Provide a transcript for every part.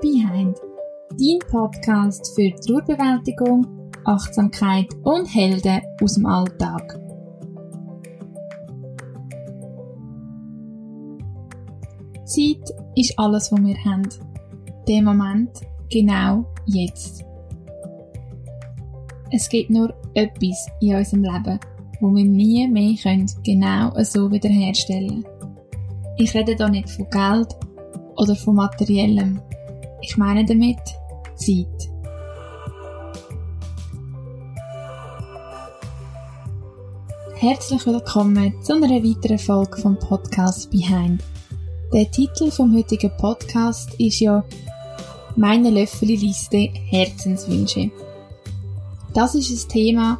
Behind, dein Podcast für Trauerbewältigung, Achtsamkeit und Helden aus dem Alltag. Zeit ist alles, was wir haben. Der Moment, genau jetzt. Es gibt nur etwas in unserem Leben, wo wir nie mehr können, genau so wiederherstellen Ich rede hier nicht von Geld oder von Materiellem. Ich meine damit Zeit. Herzlich willkommen zu einer weiteren Folge vom Podcast Behind. Der Titel vom heutigen Podcast ist ja Meine Löffeli-Liste Herzenswünsche. Das ist ein Thema,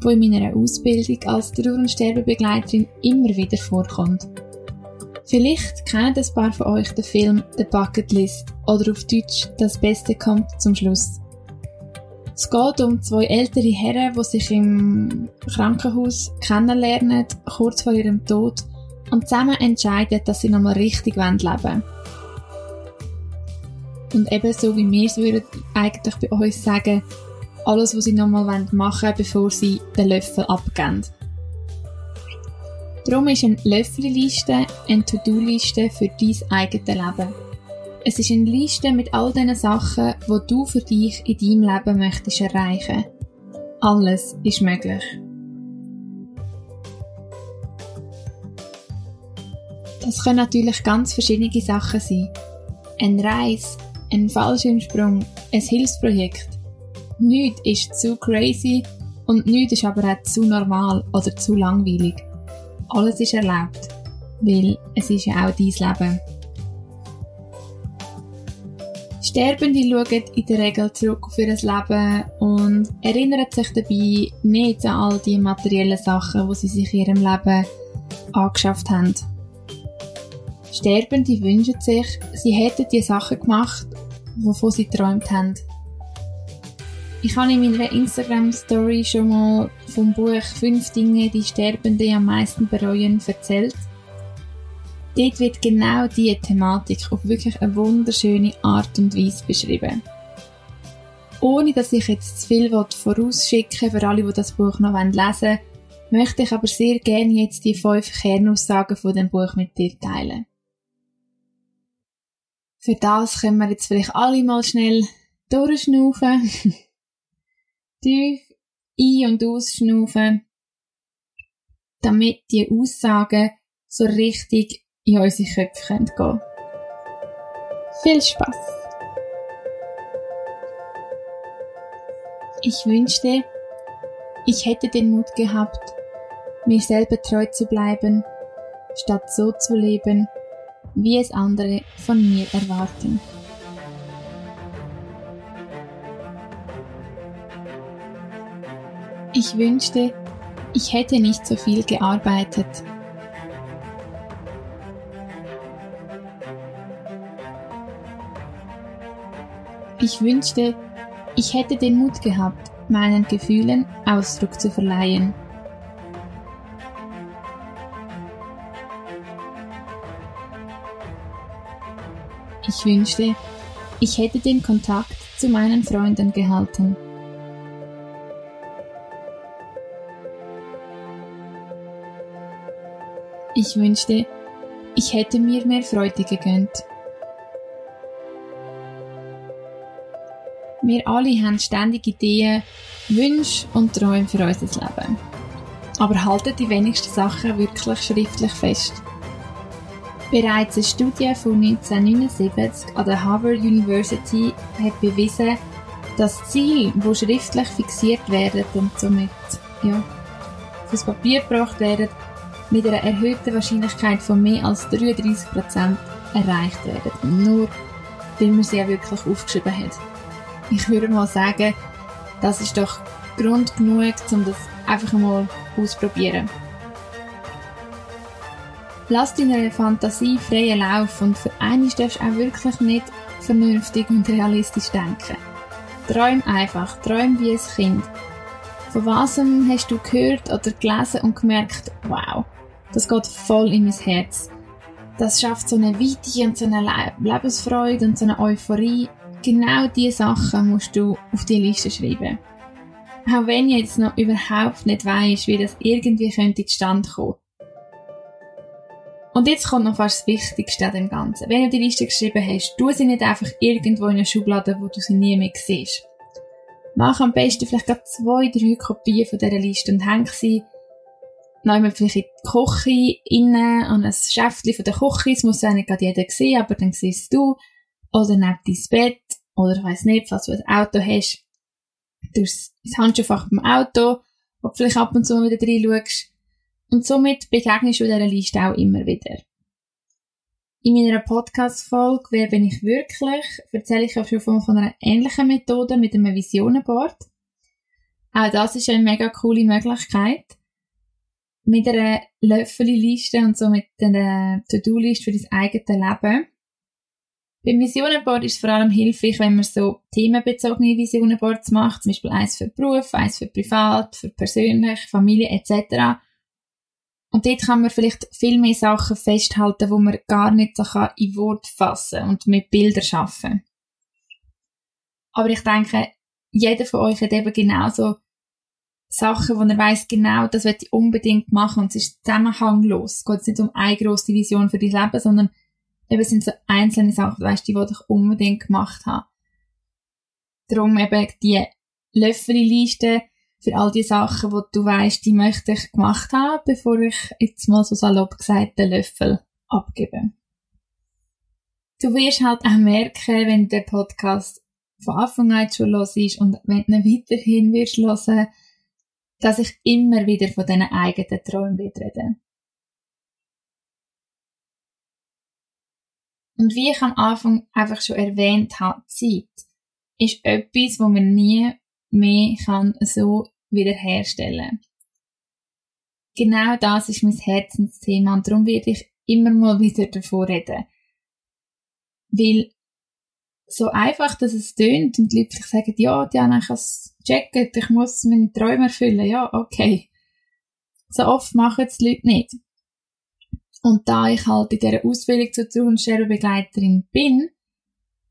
das in meiner Ausbildung als Trauer- und Sterbebegleiterin immer wieder vorkommt. Vielleicht kennen ein paar von euch den Film The Bucket List oder auf Deutsch Das Beste kommt zum Schluss. Es geht um zwei ältere Herren, die sich im Krankenhaus kennenlernen, kurz vor ihrem Tod, und zusammen entscheiden, dass sie nochmal richtig leben wollen. Und eben so wie wir es würden eigentlich bei uns sagen, alles, was sie nochmal machen wollen, bevor sie den Löffel abgeben. Darum ist eine Löffelliste eine To-Do-Liste für dein eigenes Leben. Es ist eine Liste mit all den Sachen, die du für dich in deinem Leben möchtest erreichen. Alles ist möglich. Das können natürlich ganz verschiedene Sachen sein. Ein Reis, ein Fallschirmsprung, ein Hilfsprojekt, Nichts ist zu crazy und nichts ist aber auch zu normal oder zu langweilig. Alles ist erlaubt, weil es ist ja auch dein Leben. Sterbende schauen in der Regel zurück auf ihr Leben und erinnern sich dabei nicht an all die materiellen Sachen, die sie sich in ihrem Leben angeschafft haben. Sterbende wünschen sich, sie hätten die Sachen gemacht, wovon sie geträumt haben. Ich habe in meiner Instagram-Story schon mal vom Buch «Fünf Dinge, die Sterbende am meisten bereuen» erzählt. Dort wird genau diese Thematik auf wirklich eine wunderschöne Art und Weise beschrieben. Ohne dass ich jetzt zu viel vorausschicke für alle, die das Buch noch lesen wollen, möchte ich aber sehr gerne jetzt die fünf Kernaussagen von dem Buch mit dir teilen. Für das können wir jetzt vielleicht alle mal schnell durchschnaufen. tief ein- und ausschnaufen, damit die Aussagen so richtig in unsere Köpfe gehen können. Viel Spaß! Ich wünschte, ich hätte den Mut gehabt, mir selber treu zu bleiben, statt so zu leben, wie es andere von mir erwarten. Ich wünschte, ich hätte nicht so viel gearbeitet. Ich wünschte, ich hätte den Mut gehabt, meinen Gefühlen Ausdruck zu verleihen. Ich wünschte, ich hätte den Kontakt zu meinen Freunden gehalten. Ich wünschte, ich hätte mir mehr Freude gegönnt. Wir alle haben ständig Ideen, Wünsche und Träume für unser Leben. Aber halten die wenigsten Sachen wirklich schriftlich fest. Bereits eine Studie von 1979 an der Harvard University hat bewiesen, dass Ziele, die schriftlich fixiert werden und somit ja, aufs Papier gebracht werden, mit einer erhöhten Wahrscheinlichkeit von mehr als 33% erreicht werden. Nur, weil man sie ja wirklich aufgeschrieben hat. Ich würde mal sagen, das ist doch Grund genug, um das einfach mal auszuprobieren. Lass deiner Fantasie freien Lauf und für einmal darfst du auch wirklich nicht vernünftig und realistisch denken. Träum einfach, träum wie ein Kind. Von was hast du gehört oder gelesen und gemerkt, wow, das geht voll in mein Herz. Das schafft so eine Weite und so eine Lebensfreude und so eine Euphorie. genau diese Sachen musst du auf die Liste schreiben. Auch wenn jetzt noch überhaupt nicht weiss, wie das irgendwie könnte zustande kommen. Und jetzt kommt noch fast das Wichtigste an dem Ganzen. Wenn du die Liste geschrieben hast, tu sie nicht einfach irgendwo in eine Schublade, wo du sie nie mehr siehst. Mach am besten vielleicht gerade zwei, drei Kopien von dieser Liste und häng sie noch vielleicht in die Küche innen an ein Schäftchen von der Küche. Das muss ja nicht gerade jeder sehen, aber dann siehst du. Oder neben dein Bett. Oder ich weiss nicht, falls du ein Auto hast. Du das Handschuhfach beim Auto, wo du vielleicht ab und zu wieder reinschaust. Und somit begegnest du dieser Liste auch immer wieder. In meiner Podcast-Folge Wer bin ich wirklich? erzähle ich auch schon von einer ähnlichen Methode mit einem Visionenboard. Auch das ist eine mega coole Möglichkeit. Mit einer Löffelliste und so mit einer To-Do-Liste für dein eigenes Leben. Beim Visionenboard ist es vor allem hilfreich, wenn man so themenbezogene Visionenboards macht, zum Beispiel eins für Beruf, eins für Privat, für persönlich, Familie etc und dort kann man vielleicht viel mehr Sachen festhalten, wo man gar nicht so kann in Wort fassen und mit Bildern schaffen. Aber ich denke, jeder von euch hat eben genauso Sachen, wo er weiß genau, das wird ich unbedingt machen und es ist zusammenhanglos. Es geht nicht um eine grosse Vision für dein Leben, sondern eben sind so einzelne Sachen, weißt du, die ich unbedingt gemacht habe. Darum eben die Löffelliste für all die Sachen, wo du weißt, die möchte ich gemacht haben, bevor ich jetzt mal so salopp gesagt den Löffel abgebe. Du wirst halt auch merken, wenn der Podcast von Anfang an schon los ist und wenn du ihn weiterhin wirst hören, dass ich immer wieder von diesen eigenen Träumen rede. Und wie ich am Anfang einfach schon erwähnt habe, Zeit ist etwas, wo man nie mehr kann so wiederherstellen. Genau das ist mein Herzensthema und darum werde ich immer mal wieder davor reden. Weil so einfach, dass es tönt und die Leute sagen, ja, Diana, ich habe es gecheckt, ich muss meine Träume erfüllen. Ja, okay. So oft machen es die Leute nicht. Und da ich halt in dieser Ausbildung zur Trauersterbebegleiterin bin,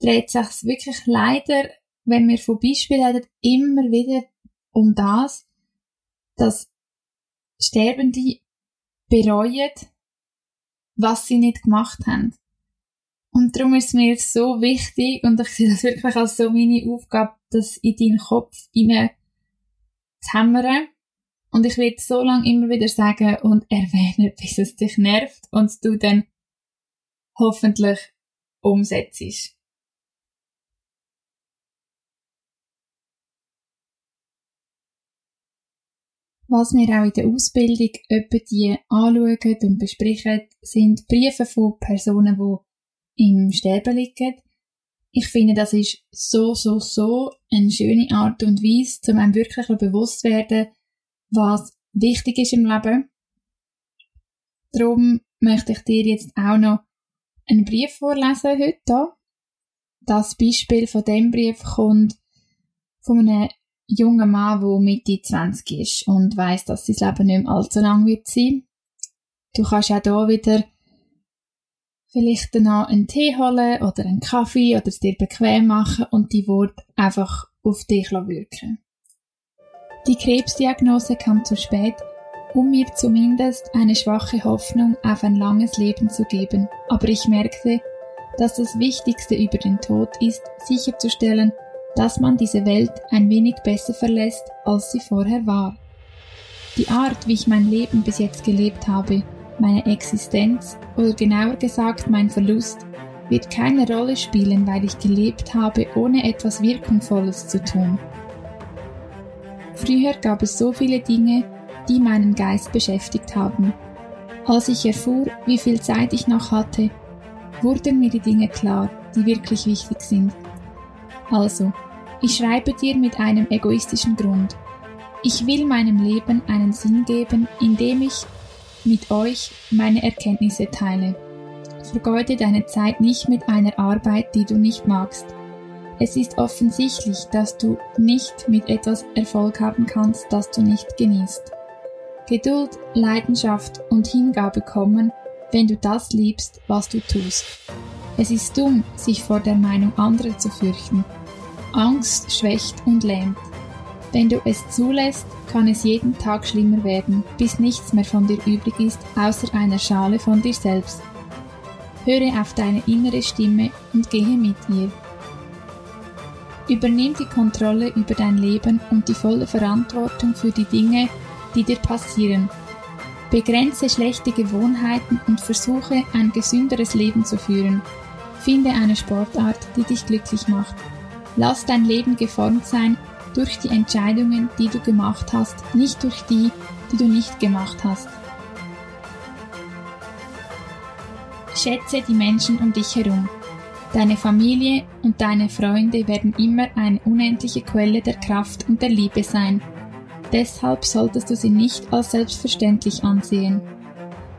dreht sich wirklich leider wenn wir von Beispielen reden, immer wieder um das, dass Sterbende bereuen, was sie nicht gemacht haben. Und darum ist es mir so wichtig, und ich sehe das wirklich als so meine Aufgabe, das in deinen Kopf hinein zu hämmern. Und ich werde so lange immer wieder sagen und erwähnen, bis es dich nervt und du dann hoffentlich umsetzt. Was wir auch in der Ausbildung etwa die anschauen und besprechen, sind Briefe von Personen, die im Sterben liegen. Ich finde, das ist so, so, so eine schöne Art und Weise, um einem wirklich bewusst zu werden, was wichtig ist im Leben. Darum möchte ich dir jetzt auch noch einen Brief vorlesen heute. Das Beispiel von dem Brief kommt von einem junger Mann, der Mitte 20 ist und weiß, dass sein Leben nicht mehr allzu lang wird sein. Du kannst auch hier wieder vielleicht noch einen Tee holen oder einen Kaffee oder es dir bequem machen und die Worte einfach auf dich wirken. Die Krebsdiagnose kam zu spät, um mir zumindest eine schwache Hoffnung auf ein langes Leben zu geben, aber ich merkte, dass das Wichtigste über den Tod ist, sicherzustellen, dass man diese Welt ein wenig besser verlässt, als sie vorher war. Die Art, wie ich mein Leben bis jetzt gelebt habe, meine Existenz oder genauer gesagt mein Verlust, wird keine Rolle spielen, weil ich gelebt habe, ohne etwas Wirkungsvolles zu tun. Früher gab es so viele Dinge, die meinen Geist beschäftigt haben. Als ich erfuhr, wie viel Zeit ich noch hatte, wurden mir die Dinge klar, die wirklich wichtig sind. Also, ich schreibe dir mit einem egoistischen Grund. Ich will meinem Leben einen Sinn geben, indem ich mit euch meine Erkenntnisse teile. Vergeude deine Zeit nicht mit einer Arbeit, die du nicht magst. Es ist offensichtlich, dass du nicht mit etwas Erfolg haben kannst, das du nicht genießt. Geduld, Leidenschaft und Hingabe kommen, wenn du das liebst, was du tust. Es ist dumm, sich vor der Meinung anderer zu fürchten. Angst schwächt und lähmt. Wenn du es zulässt, kann es jeden Tag schlimmer werden, bis nichts mehr von dir übrig ist, außer einer Schale von dir selbst. Höre auf deine innere Stimme und gehe mit ihr. Übernimm die Kontrolle über dein Leben und die volle Verantwortung für die Dinge, die dir passieren. Begrenze schlechte Gewohnheiten und versuche ein gesünderes Leben zu führen. Finde eine Sportart, die dich glücklich macht. Lass dein Leben geformt sein durch die Entscheidungen, die du gemacht hast, nicht durch die, die du nicht gemacht hast. Schätze die Menschen um dich herum. Deine Familie und deine Freunde werden immer eine unendliche Quelle der Kraft und der Liebe sein. Deshalb solltest du sie nicht als selbstverständlich ansehen.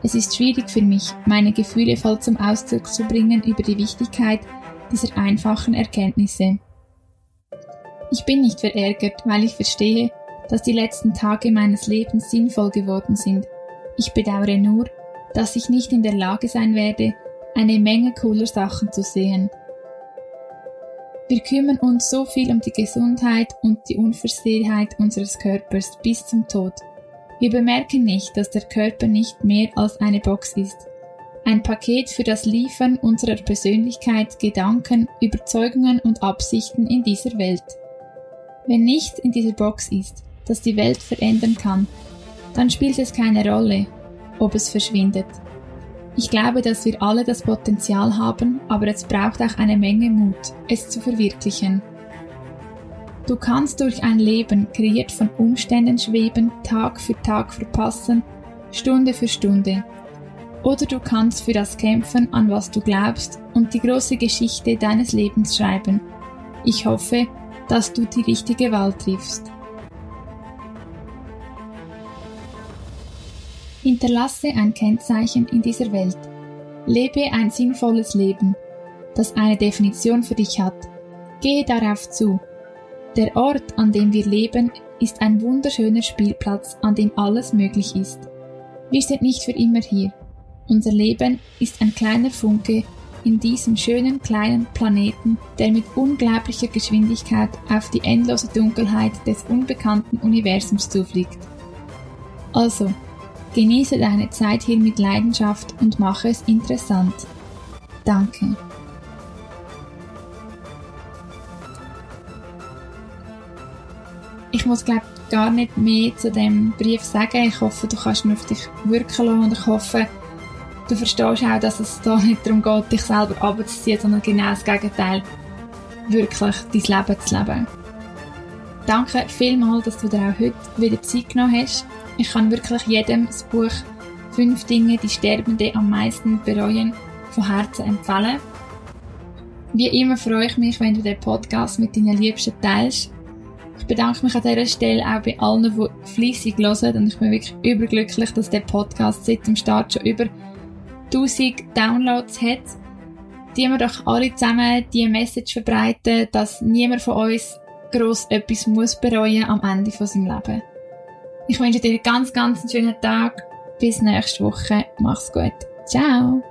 Es ist schwierig für mich, meine Gefühle voll zum Ausdruck zu bringen über die Wichtigkeit dieser einfachen Erkenntnisse. Ich bin nicht verärgert, weil ich verstehe, dass die letzten Tage meines Lebens sinnvoll geworden sind. Ich bedauere nur, dass ich nicht in der Lage sein werde, eine Menge cooler Sachen zu sehen. Wir kümmern uns so viel um die Gesundheit und die Unversehrtheit unseres Körpers bis zum Tod. Wir bemerken nicht, dass der Körper nicht mehr als eine Box ist. Ein Paket für das Liefern unserer Persönlichkeit, Gedanken, Überzeugungen und Absichten in dieser Welt. Wenn nichts in dieser Box ist, das die Welt verändern kann, dann spielt es keine Rolle, ob es verschwindet. Ich glaube, dass wir alle das Potenzial haben, aber es braucht auch eine Menge Mut, es zu verwirklichen. Du kannst durch ein Leben kreiert von Umständen schweben, Tag für Tag verpassen, Stunde für Stunde. Oder du kannst für das kämpfen, an was du glaubst und die große Geschichte deines Lebens schreiben. Ich hoffe, dass du die richtige Wahl triffst. Hinterlasse ein Kennzeichen in dieser Welt. Lebe ein sinnvolles Leben, das eine Definition für dich hat. Gehe darauf zu. Der Ort, an dem wir leben, ist ein wunderschöner Spielplatz, an dem alles möglich ist. Wir sind nicht für immer hier. Unser Leben ist ein kleiner Funke in diesem schönen kleinen Planeten, der mit unglaublicher Geschwindigkeit auf die endlose Dunkelheit des unbekannten Universums zufliegt. Also, genieße deine Zeit hier mit Leidenschaft und mache es interessant. Danke. Ich muss glaube gar nicht mehr zu dem Brief sagen. Ich hoffe, du kannst ihn auf dich wirken lassen und ich hoffe, Du verstehst auch, dass es da nicht darum geht, dich selber abzuziehen, sondern genau das Gegenteil, wirklich dein Leben zu leben. Danke vielmals, dass du dir auch heute wieder Zeit genommen hast. Ich kann wirklich jedem das Buch «Fünf Dinge, die Sterbende am meisten bereuen» von Herzen empfehlen. Wie immer freue ich mich, wenn du den Podcast mit deinen Liebsten teilst. Ich bedanke mich an dieser Stelle auch bei allen, die fleissig hören und ich bin wirklich überglücklich, dass der Podcast seit dem Start schon über 1000 Downloads hat, die wir doch alle zusammen die Message verbreiten, dass niemand von uns gross etwas muss bereuen am Ende von seinem Leben. Ich wünsche dir einen ganz, ganz schönen Tag. Bis nächste Woche. Mach's gut. Ciao.